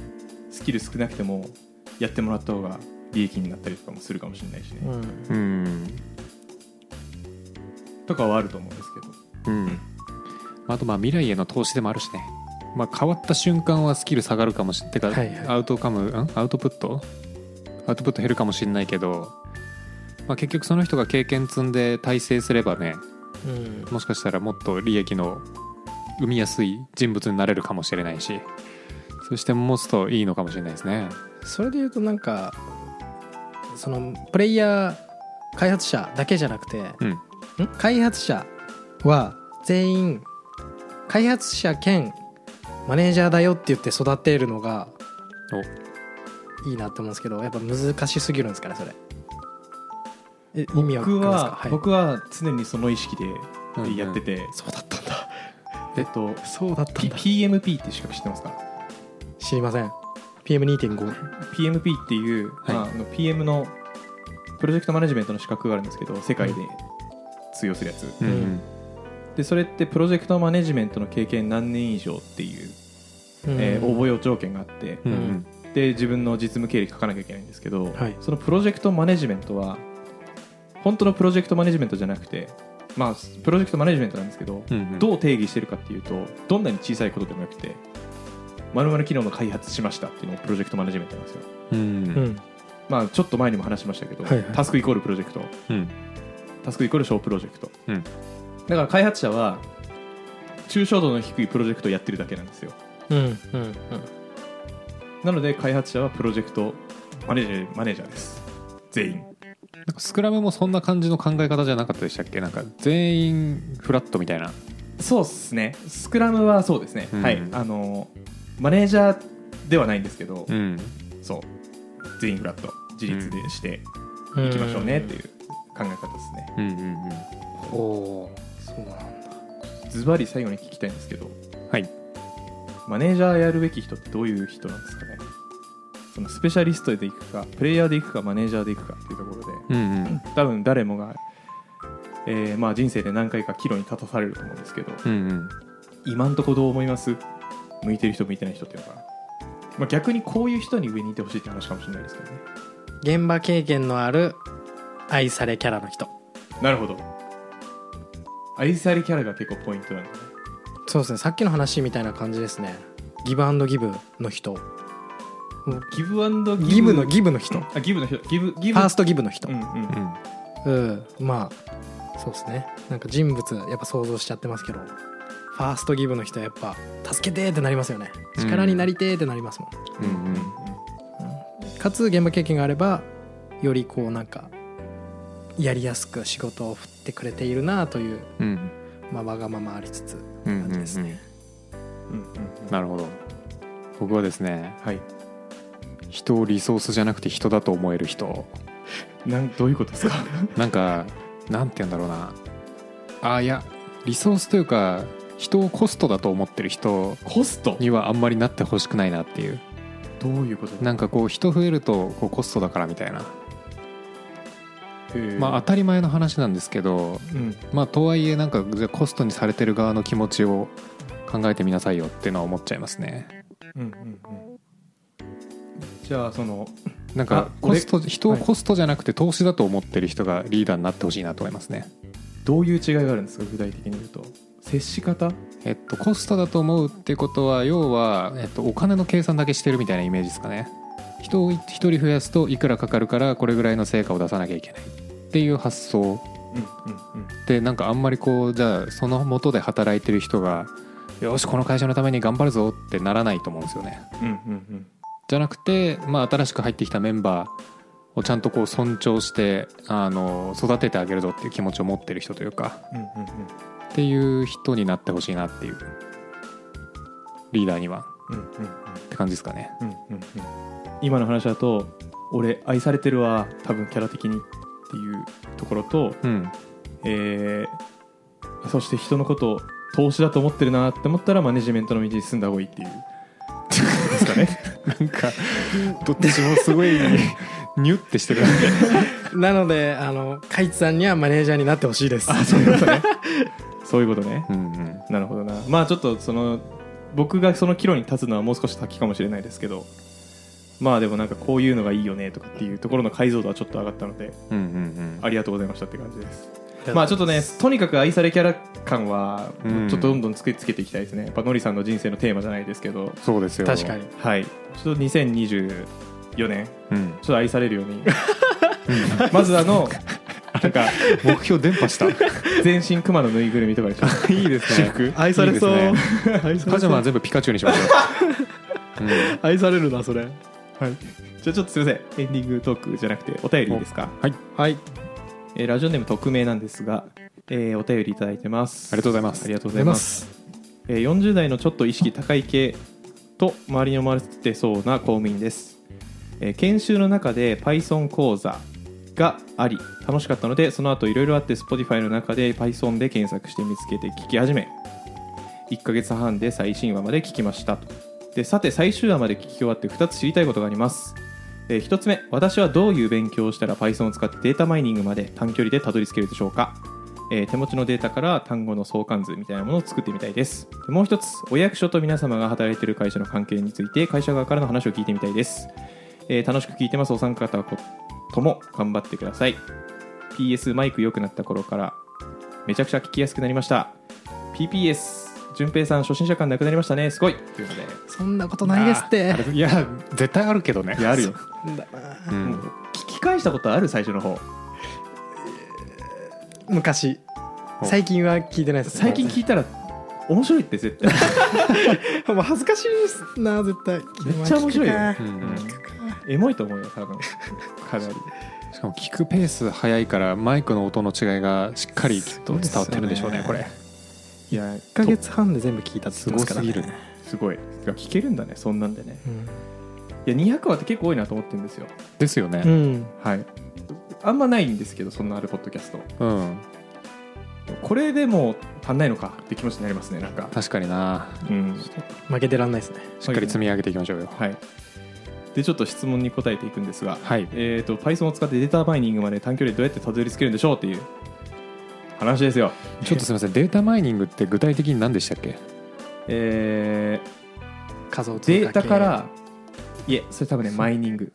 スキル少なくてもやってもらった方が利益になったりとかもするかもしれないしね、うん。うんとかはあると思うんですけど。うん。あとまあ未来への投資でもあるしね。まあ変わった瞬間はスキル下がるかもしれないてか、はいはい。アウトカムん？アウトプット？アウトプット減るかもしれないけど、まあ、結局その人が経験積んで体制すればねうん。もしかしたらもっと利益の生みやすい人物になれるかもしれないし。そして持つといいのかもしれないですね。それで言うとなんかそのプレイヤー開発者だけじゃなくて、うんん開発者は全員開発者兼マネージャーだよって言って育てるのがいいなって思うんですけどやっぱ難しすぎるんですかねそれ。え意味わかり僕ますか？は、僕は常にその意識でうんやってて、そうだったんだ。えっとそうだった P- んだ PMP って資格知ってますか？知りません。PM2.5 PMP っていう、はい。まあ、あの PM のプロジェクトマネジメントの資格があるんですけど世界で通用するやつ、うん。うんでそれってプロジェクトマネジメントの経験何年以上っていう、えー応募要条件があって、うん。うんで自分の実務経歴書かなきゃいけないんですけど、はい。そのプロジェクトマネジメントは本当のプロジェクトマネジメントじゃなくてまあプロジェクトマネジメントなんですけど、うんうん。どう定義してるかっていうとどんなに小さいことでもよくて〇〇機能の開発しましたっていうのがプロジェクトマネジメントなんですよ。うんうん。まあちょっと前にも話しましたけど、はいはい。タスクイコールプロジェクト。うんタスクイコール小プロジェクト、うん。だから開発者は抽象度の低いプロジェクトをやってるだけなんですよ。うんうんうん。なので開発者はプロジェクトマネージャーマネージャーです。全員。なんかスクラムもそんな感じの考え方じゃなかったでしたっけ？なんか全員フラットみたいな。そうですね。スクラムはそうですね、うん。はい。あのマネージャーではないんですけど、うん。そう。全員フラット。自立でしてうん。いきましょうねっていう考え方ですね。うんうんうん。おそうなんだ。ズバリ最後に聞きたいんですけど。はい。マネージャーやるべき人ってどういう人なんですかね。そのスペシャリストでいくかプレイヤーでいくかマネージャーでいくかっていうところで。うんうん。多分誰もが、えーまあ、人生で何回か岐路に立たされると思うんですけど。うんうん。今んとこどう思います？向いてる人向いてない人っていうのかな、まあ、逆にこういう人に上にいてほしいって話かもしれないですけどね。現場経験のある愛されキャラの人。なるほど。愛されキャラが結構ポイントなんだね。そうですね。さっきの話みたいな感じですね。ギブアンドギブの人。ギブアンドギブ？のギブの人。フあギブの人。ギブギブ。ァーストギブの人。うんうん。うん。うんまあそうですね。なんか人物やっぱ想像しちゃってますけど。ファーストギブの人はやっぱ助けてーってなりますよね。うん。力になりてーってなりますもん、うんうん。かつ現場経験があればよりこうなんかやりやすく仕事を振ってくれているなという、うん。まあ、わがままありつつなるほど。僕はですねはい。人をリソースじゃなくて人だと思える人。なんどういうことですか？なんかなんて言うんだろうな。あいやリソースというか人をコストだと思ってる人コスト？にはあんまりなってほしくないなっていう。どういうことなんかこう人増えるとこうコストだからみたいなまあ当たり前の話なんですけどうん。まあとはいえなんかじゃあコストにされてる側の気持ちを考えてみなさいよっていうのは思っちゃいますね。うんうんうん。じゃあそのなんかあコスト俺人をコストじゃなくて投資だと思ってる人がリーダーになってほしいなと思いますね。どういう違いがあるんですか？具体的に言うと。接し方？えっとコストだと思うってことは要は、えっと、お金の計算だけしてるみたいなイメージですかね人を1人増やすといくらかかるからこれぐらいの成果を出さなきゃいけないっていう発想。でなんかあんまりこうじゃあその元で働いてる人がよしこの会社のために頑張るぞってならないと思うんですよね。うんうんうん。じゃなくて、まあ、新しく入ってきたメンバーをちゃんとこう尊重してあの育ててあげるぞっていう気持ちを持ってる人というかうんうんっていう人になってほしいなっていうリーダーには。うんうん。って感じですかね。うんうんうん今の話だと俺愛されてるわ多分キャラ的にっていうところと、うん。えーそして人のことを投資だと思ってるなって思ったらマネジメントの道に進んだ方がいいっていう。ですかね。なんかどっちもすごい ニュってしてるなのであのカイツさんにはマネージャーになってほしいです。あそういうことね。そういうことね。うんうん。なるほどな。まあちょっとその僕がその岐路に立つのはもう少し先かもしれないですけどまあでもなんかこういうのがいいよねとかっていうところの解像度はちょっと上がったのでうんうんありがとうございましたって感じです。まあちょっとねとにかく愛されキャラ感はうん。ちょっとどんどんつけつけていきたいですね。やっぱのりさんの人生のテーマじゃないですけど。そうですよ。確かに。はい。ちょっと2024年。うん。ちょっと愛されるように。まずあのなんか目標伝播した。全身クマのぬいぐるみとかでしょ。いいですね。私服。愛されそう。いいです愛されパジャマはそう全部ピカチュウにしましょう、うん。愛されるなそれはい。じゃあちょっとすいません。エンディングトークじゃなくてお便りいいですか？はい。はい。えーラジオネーム匿名なんですが、えーお便りいただいてます。ありがとうございます。ありがとうございます。えー40代のちょっと意識高い系と周りに思われてそうな公務員です、えー研修の中で Python 講座があり楽しかったのでその後いろいろあって Spotify の中で Python で検索して見つけて聞き始め1ヶ月半で最新話まで聞きましたとでさて最終話まで聞き終わって2つ知りたいことがあります。えー1つ目私はどういう勉強をしたら Python を使ってデータマイニングまで短距離でたどり着けるでしょうか。えー手持ちのデータから単語の相関図みたいなものを作ってみたいです。でもう一つお役所と皆様が働いている会社の関係について会社側からの話を聞いてみたいです、えー楽しく聞いてます。お三方とも頑張ってください。PS マイク良くなった頃からめちゃくちゃ聞きやすくなりました。PPS 順平さん初心者感なくなりましたね。すごい。ということで。そんなことないですって。いや絶対あるけどね。いやあるよ、うんもう聞き返したことある最初の方。昔。最近は聞いてないですね。最近聞いたら面白いって絶対。もう恥ずかしいですな絶対。めっちゃ面白いよ。聞くかうん。エモいと思うよ多分。かなりしかも聞くペース早いからマイクの音の違いがしっかりきっと伝わってるんでしょうねこれいや1ヶ月半で全部聞いたって言ってますからね。すごすぎるすごい。聞けるんだねそんなんでね。うん。いや200話って結構多いなと思ってるんですよ。ですよね。うん。はい。あんまないんですけどそんなあるポッドキャスト。うん。これでも足んないのかって気持ちになりますねなんか。確かにな。うん。負けてらんないですね。しっかり積み上げていきましょうよ。はい。でちょっと質問に答えていくんですが、はい。えー、と Python を使ってデータマイニングまで短距離でどうやってたどり着けるんでしょうっていう話ですよ。ちょっとすみません。データマイニングって具体的に何でしたっけ？え仮想通貨系。ーデータからいえそれ多分ねマイニング。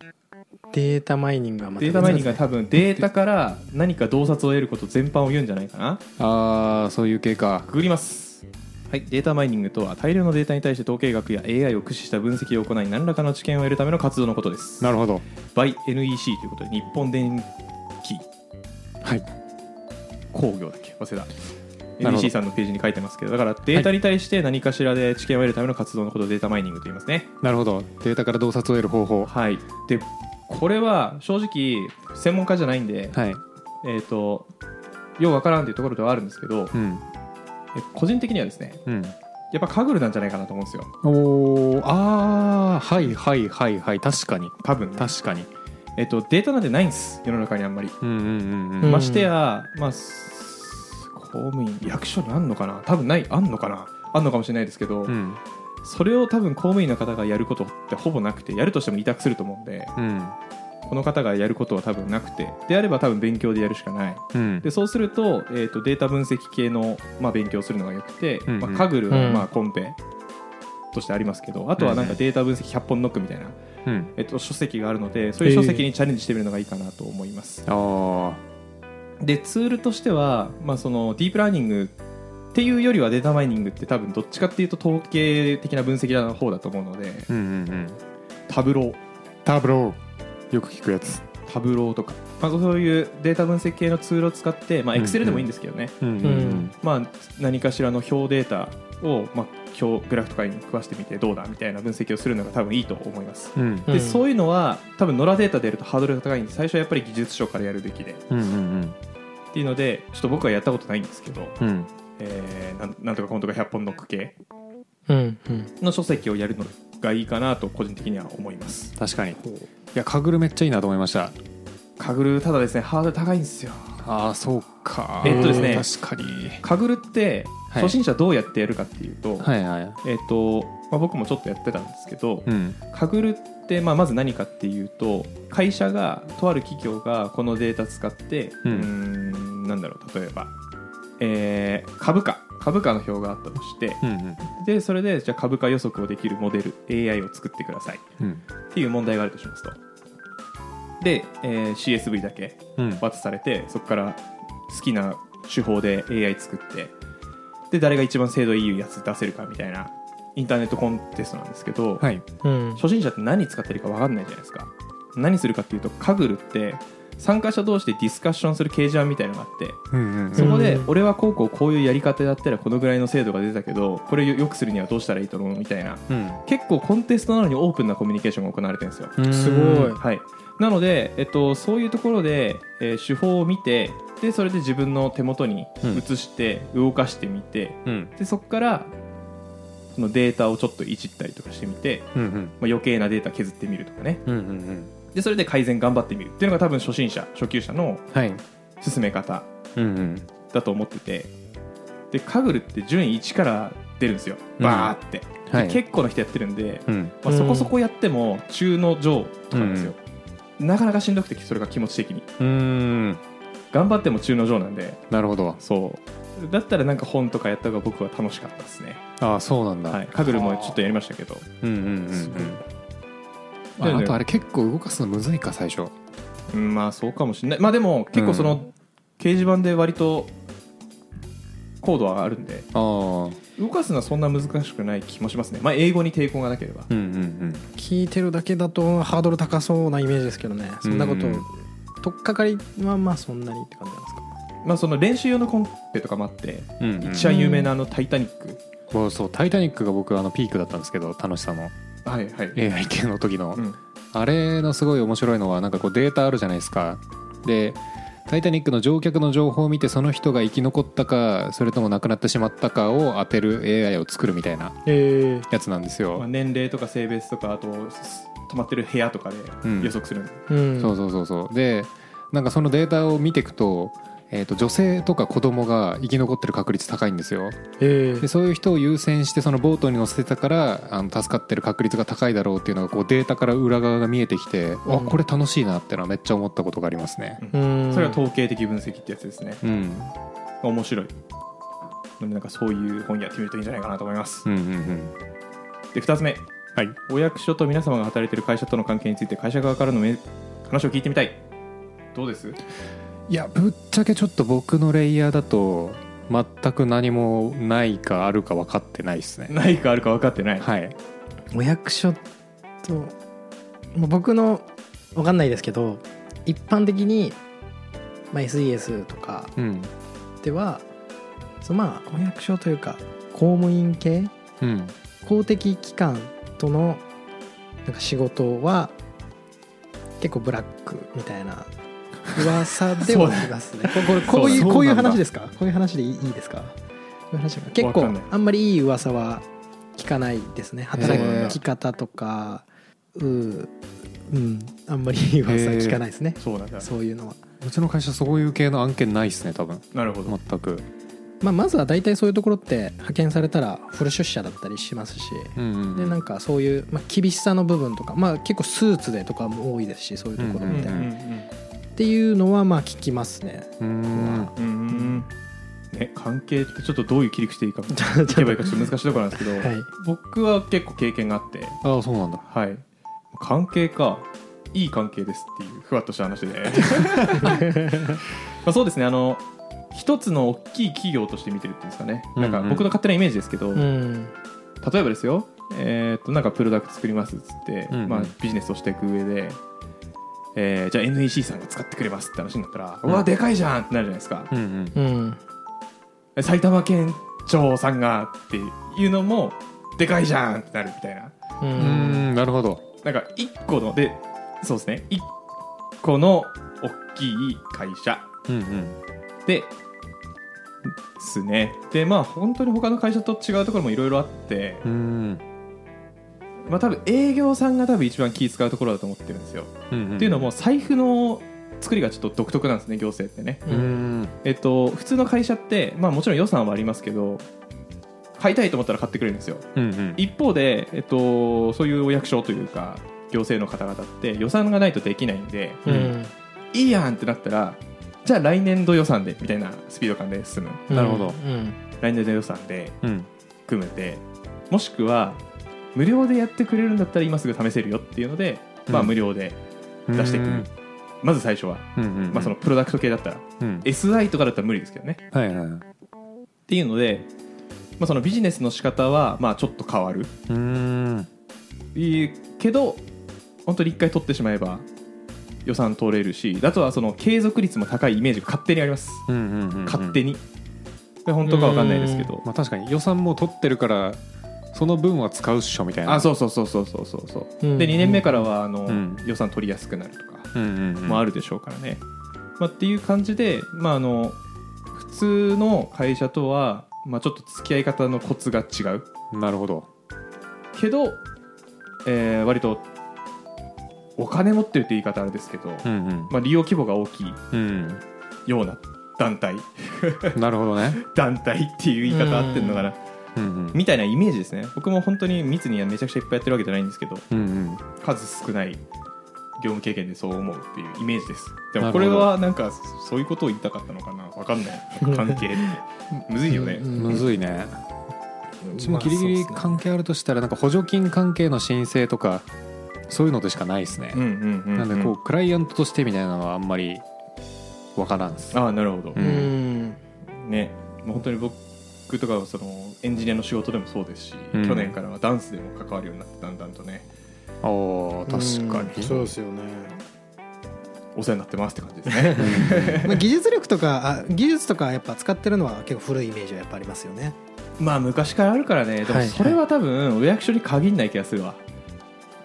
データマイニングはまたデータマイニングは別多分データから何か洞察を得ること全般を言うんじゃないかな。ああそういう系か。ググります。はい、データマイニングとは大量のデータに対して統計学や AI を駆使した分析を行い何らかの知見を得るための活動のことです。なるほど。by NEC ということで日本電気。はい工業だっけ？忘れた。NEC さんのページに書いてますけど。だからデータに対して何かしらで知見を得るための活動のことをデータマイニングと言いますね。なるほど。データから洞察を得る方法。はい。でこれは正直専門家じゃないんで、はい。えっ、とようわからんというところではあるんですけどうん。え個人的にはですねうん。やっぱカグルなんじゃないかなと思うんですよ。おー。ああはいはいはいはい。確かに。多分ね。確かにえっと、データなんてないんです。世の中にあんまり、うんうんうんううん。んましてや、まあ、す公務員役所にあんのかな？多分ないあんのかな？あんのかもしれないですけど、うん。それを多分公務員の方がやることってほぼなくてやるとしても委託すると思うんでうん。この方がやることは多分なくてであれば多分勉強でやるしかない。うん。でそうすると,、えー、とデータ分析系の、まあ、勉強をするのがよくて、うんうん。まあ、カグルは、うん。まあ、コンペとしてありますけどあとはなんかデータ分析100本ノックみたいな、うん。えっと、書籍があるのでそういう書籍にチャレンジしてみるのがいいかなと思います、あでツールとしては、まあ、そのディープラーニングっていうよりはデータマイニングって多分どっちかっていうと統計的な分析の方だと思うのであうんうんうん。 Tableau。Tableau。よく聞くやつ。 Tableau とか、まあ、そういうデータ分析系のツールを使って、まあ、Excel でもいいんですけどね、うんうん。まあ、何かしらの表データを、まあ、表グラフとかに食わしてみてどうだみたいな分析をするのが多分いいと思います。うん。で、うん。そういうのは多分ノラデータでやるとハードルが高いんで最初はやっぱり技術書からやるべきで。っうんうん。ていうのでちょっと僕はやったことないんですけど、うん。うんえーなんなんとか今度が100本ノック系うんうん。の書籍をやるのがいいかなと個人的には思います。確かに。いやカグルめっちゃいいなと思いました。カグルただですねハードル高いんですよああそうか。えっとですね確かに。カグルってはい。初心者どうやってやるかっていうと,、はいはいえっとまあ、僕もちょっとやってたんですけど、うん。カグルって、まあ、まず何かっていうと会社がとある企業がこのデータ使ってううんーんなんだろう例えば、えー株価。株価の表があったとしてうんうん。でそれでじゃあ株価予測をできるモデル AI を作ってください。うん。っていう問題があるとしますとで、えー CSV だけうん。渡されてそこから好きな手法で AI 作ってで誰が一番精度いいやつ出せるかみたいなインターネットコンテストなんですけど、はい。うん。初心者って何使ってるか分かんないじゃないですか。何するかっていうとカグルって参加者同士でディスカッションする掲示板みたいのがあってうんうんそこでうん俺はこうこうこういうやり方やったらこのぐらいの精度が出たけどこれよくするにはどうしたらいいと思うみたいな。うん。結構コンテストなのにオープンなコミュニケーションが行われてるんですよ。うんすごい。はい、なので、えっと、そういうところで、えー手法を見てでそれで自分の手元に移して動かしてみて、うん。でそこからそのデータをちょっといじったりとかしてみて、うんうん。まあ、余計なデータ削ってみるとかね。うんうんうん。でそれで改善頑張ってみるっていうのが多分初心者初級者のはい。進め方うんうん。だと思ってて。でカグルって順位1から出るんですよ。うん。バーって、ではい。結構な人やってるんで、うん。まあ、そこそこやっても中の上とかなんですよ、なかなかしんどくてそれが気持ち的に。うん。頑張っても中の上なんで。なるほど。そう。だったらなんか本とかやった方が僕は楽しかったですね、ああそうなんだ。はい、カグルもちょっとやりましたけど。うんうんうんすごい。うんああとあれ結構動かすのむずいか最初。うんまあそうかもしれない。まあでも結構その掲示板で割とコードはあるんで。ああ動かすのはそんな難しくない気もしますね。まあ英語に抵抗がなければ。うんうん聞いてるだけだとハードル高そうなイメージですけどね。そんなことうん。取っかかりはまあそんなにって感じなんですか？まあその練習用のコンペとかもあってうんうん。うん一番有名なあの「タイタニック。そうそう「タイタニック」が僕あのピークだったんですけど楽しさの」はいはい。AI 系の時の、うん。あれのすごい面白いのはなんかこうデータあるじゃないですか。で「タイタニック」の乗客の情報を見てその人が生き残ったかそれとも亡くなってしまったかを当てる AI を作るみたいなえやつなんですよ、まあ、年齢とか性別とかあとす泊まってる部屋とかでうん。予測するんで。す、えうん。そうそうそうそう。でなんかそのデータを見ていくと,、えー、と女性とか子供が生き残ってる確率高いんですよ。えでそういう人を優先してそのボートに乗せてたからあの助かってる確率が高いだろうっていうのがこうデータから裏側が見えてきて、あうん。これ楽しいなってのはめっちゃ思ったことがありますね。うん。それは統計的分析ってやつですね。うん。面白い。のでなんかそういう本やってみるといいんじゃないかなと思います、うんうんうん。で2つ目。はい。お役所と皆様が働いている会社との関係について会社側からのめ話を聞いてみたい。どうです？いやぶっちゃけちょっと僕のレイヤーだと全く何もないかあるか分かってないですね。ないかあるか分かってない、はい。お役所ともう僕の分かんないですけど一般的に、まあ、SES とかうん。ではそのまあお役所というか公務員系うん。公的機関とのなんか仕事は結構ブラックみたいな噂ではありますね。ここれこういうこういう話ですか？こういう話でいいいいですか？こういう話が結構あんまりいい噂は聞かないですね。働き方とかううん。あんまりいい噂聞かないですね。そうなんだ。そういうのは、うちの会社そういう系の案件ないですね多分。なるほど、全く。まあ、まずは大体そういうところって派遣されたらフル出社だったりしますし。でなんかそういう、まあ、厳しさの部分とか、まあ、結構スーツでとかも多いですしそういうところって、っていうのはまあ聞きますね。うん。ね、関係ってちょっとどういう切り口でいいか 聞けばいいかちょっと難しいところなんですけど、はい。僕は結構経験があって。ああそうなんだ。はい。関係かいい関係ですっていうふわっとした話で。まあそうですね。あの一つの大きい企業として見てるっていうんですかね、なんかうん。うん僕の勝手なイメージですけど、うん。例えばですよ、えー、となんかプロダクト作りますっつって、うんうん。まあ、ビジネスをしていく上で、えーじゃあ NEC さんが使ってくれますって話になったら、ううんわでかいじゃんってなるじゃないですか、うんうん。うん埼玉県庁さんがっていうのもでかいじゃんってなるみたいな。ううんんなるほど。なんか一個のでそうですね。一個の大きい会社。うんうん。でですね。でまあ本当に他の会社と違うところもいろいろあって、うんまあ多分営業さんが多分一番気使うところだと思ってるんですよ、うんっていうのも財布の作りがちょっと独特なんですね行政ってね。ううん。んえっと普通の会社ってまあもちろん予算はありますけど買いたいと思ったら買ってくれるんですよ。うんうん。一方で、えっと、そういうお役所というか行政の方々って予算がないとできないんでうん。いいやんってなったらじゃあ来年度予算でみたいなスピード感で進む。なるほど。うん来年度予算でうん。組むでもしくは無料でやってくれるんだったら今すぐ試せるよっていうので、まあうん無料で出してくる、まず最初は、うんうんまあ、そのプロダクト系だったら。うん。SI とかだったら無理ですけどね。はいはいはい。っていうので、まあ、そのビジネスの仕方はまあちょっと変わる。うん。いいけど本当に一回取ってしまえば予算取れるしあとはその継続率も高いイメージが勝手にあります。うんうんうんうん。勝手に、本当かわかんないですけど。まあ確かに予算も取ってるからその分は使うっしょみたいな。あそうそうそうそうそうそうそう。うんで2年目からはあの、ん。予算取りやすくなるとか。うんうんうん。もあるでしょうからね、まあ、っていう感じで、まあ、あの普通の会社とは、まあ、ちょっと付き合い方のコツが違う。なるほど。けど、えー割とお金持ってるって言い方あれですけど、うんまあ、利用規模が大きいうん。ような団体。う んなるほどね。団体っていう言い方合ってるのかなうんうん。みたいなイメージですね。僕も本当に密にはめちゃくちゃいっぱいやってるわけじゃないんですけどうんうん。数少ない業務経験でそう思うっていうイメージです。でもこれはなんかそういうことを言いたかったのかな？わかんない。関係。むずいよね、うんむずいね。うちもギリギリ関係あるとしたらなんか補助金関係の申請とかそういうのでしかないですね。うんうんうん、なんでこうクライアントとしてみたいなのはあんまりわからんです。ああなるほど、ううんん。ね。もう本当に僕僕とかはそのエンジニアの仕事でもそうですし、うん。去年からはダンスでも関わるようになってだんだんとね。おー確かに。うんそうですよね。お世話になってますって感じですね。まあ技術力とかあ技術とかやっぱ使ってるのは結構古いイメージはやっぱありますよね。まあ昔からあるからね。でもはいそれは多分お役所に限んない気がするわ、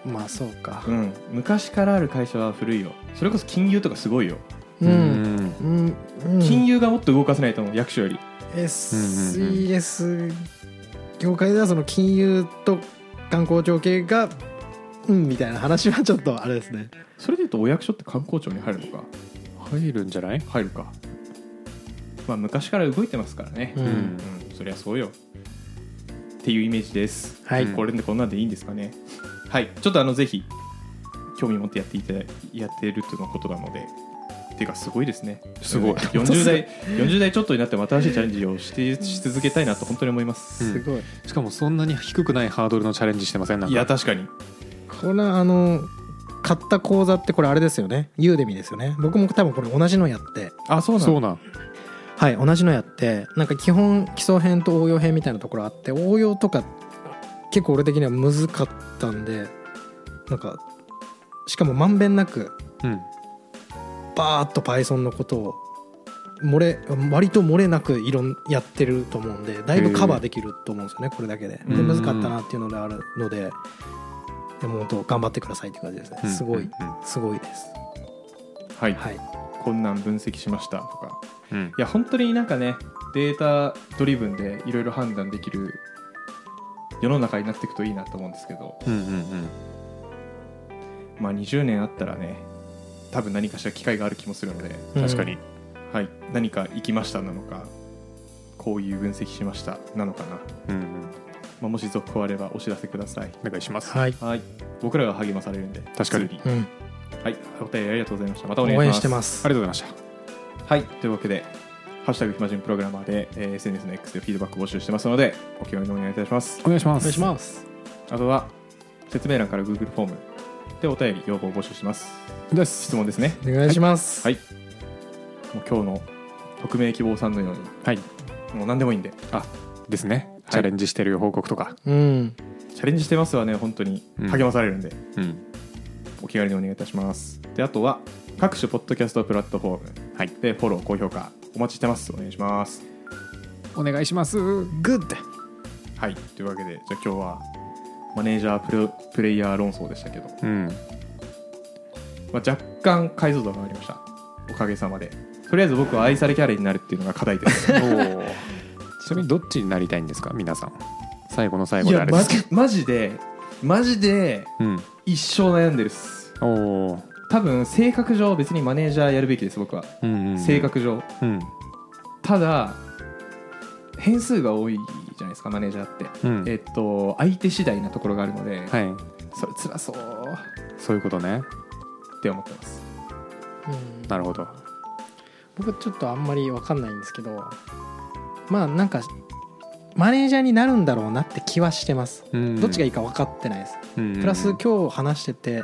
まあそうか。うん、昔からある会社は古いよ。それこそ金融とかすごいよ、うん。うん。金融がもっと動かせないと思う役所より SES 業界ではその金融と観光庁系がうんみたいな話はちょっとあれですね。それでいうとお役所って観光庁に入るのか？入るんじゃない？入るか。まあ昔から動いてますからね。ううん。うん。そりゃそうよ。っていうイメージです。はい、うんこれでこんなんでいいんですかね？はい。ちょっとあのぜひ興味持ってやっていただやってるとのことなのでていうかすごいですね。すごい。40代40代ちょっとになっても新しいチャレンジをしてし続けたいなと本当に思います、うん。すごい。しかもそんなに低くないハードルのチャレンジしてませんなんか。いや確かに。これあの買った講座ってこれあれですよね。ユーデミですよね。僕も多分これ同じのやって。あそうなんそうなん。はい同じのやってなんか基本基礎編と応用編みたいなところあって応用とか結構俺的には難かったんでなんかしかもまんべんなくうんバーッと Python のことを漏れ割と漏れなくいろんやってると思うんでだいぶカバーできると思うんですよねこれだけで。でうん。難かったなっていうのであるのででも本当頑張ってくださいって感じですねすごいうんうん。すごいです。はい、はい。こんなん分析しましたとか。うん。いや本当になんかねデータドリブンでいろいろ判断できる世の中になっていくといいなと思うんですけど。うんうんまあ20年あったらね多分何かしら機会がある気もするので、うん。確かに。はい、何か行きましたなのかこういう分析しましたなのかな、うんうん。まあ、もし続報あればお知らせください。お願いします。はい、はい。僕らが励まされるんで確かに。うん、はい。お便りありがとうございました。またお願いします。応援してます。ありがとうございました。はい。というわけで「ハッシュタグ暇人プログラマーで」えー SNS の X でフィードバック募集してますのでお気軽にお願いいたします。お願いします。お願いします。あとは説明欄から Google フォームでお便り要望を募集します。です。質問ですね。お願いします。はい。もう今日の匿名希望さんのように。はい。もう何でもいいんで。ですね。い。チャレンジしてる報告とか。うん。チャレンジしてますはね本当に。うん。励まされるんで、うん。お気軽にお願いいたします。であとは各種ポッドキャストプラットフォーム、はい、でフォロー高評価。お待ちしてます。お願いします。お願いします。グッドはい。というわけでじゃあ今日はマネージャープレイヤー論争でしたけど、うん。まあ、若干解像度が上がりました。おかげさまで。とりあえず僕は愛されキャラになるっていうのが課題です。ちなみにどっちになりたいんですか？皆さん。最後の最後いであれですマジでマジで一生悩んでるっす。おお多分性格上別にマネージャーやるべきです僕は、うんうんうん。性格上。うん。ただ変数が多いじゃないですかマネージャーって、うん。えっと相手次第なところがあるので、はい。それ辛そう。そういうことね。って思ってます。うん。なるほど。僕ちょっとあんまり分かんないんですけどまあなんかマネージャーになるんだろうなって気はしてます。どっちがいいか分かってないです。うんプラス今日話してて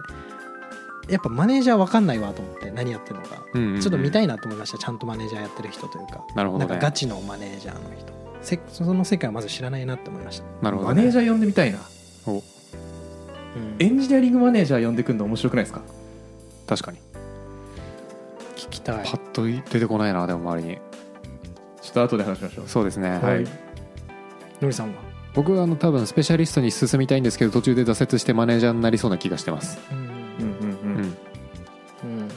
やっぱマネージャー分かんないわと思って何やってるのか。うんちょっと見たいいなと思いました。ちゃんとマネージャーやってる人というか。なんなるほどね。かガチのマネージャーの人せその世界をまず知らないなって思いました、なるほどね。マネージャー呼んでみたいな。お。うん。エンジニアリングマネージャー呼んでくるの面白くないですか？確かに。聞きたい。パッと出てこないなでも周りに。ちょっと後で話しましょう。そうですね。ははい。いのりさんは？僕はあの多分スペシャリストに進みたいんですけど途中で挫折してマネージャーになりそうな気がしてます。うんうんうん。ううん。ん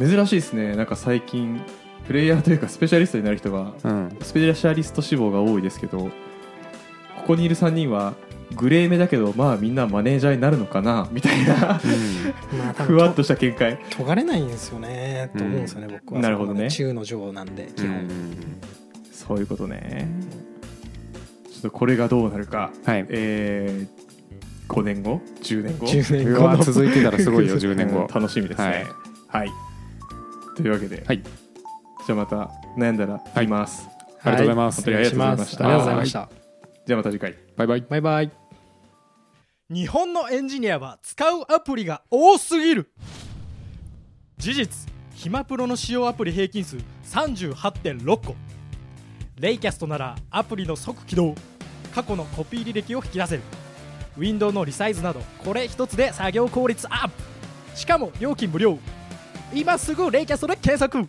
うん。珍しいですね。なんか最近プレイヤーというかスペシャリストになる人がうんスペシャリスト志望が多いですけどここにいる3人はグレー目だけどまあみんなマネージャーになるのかなみたいなまあ多分ふわっとした見解。と尖れないんですよねと思うんですよね、僕は。なるほどね。中の上なんで基う本、んそういうことね。ちょっとこれがどうなるか。はい。えー、5年後？10年後？10年う後 続いてたらすごいよ10年後。うん。楽しみですね。はい、というわけで、はい。じゃあまた悩んだら言います、ありがとうございます。本当にありがとうございました。ありがとうございました。じゃあまた次回。バイバイ。バイバイ。日本のエンジニアは使うアプリが多すぎる。事実暇プロの使用アプリ平均数38.6個。レイキャストならアプリの即起動過去のコピー履歴を引き出せる。ウィンドウのリサイズなどこれ一つで作業効率アップ。しかも料金無料。今すぐレイキャストで検索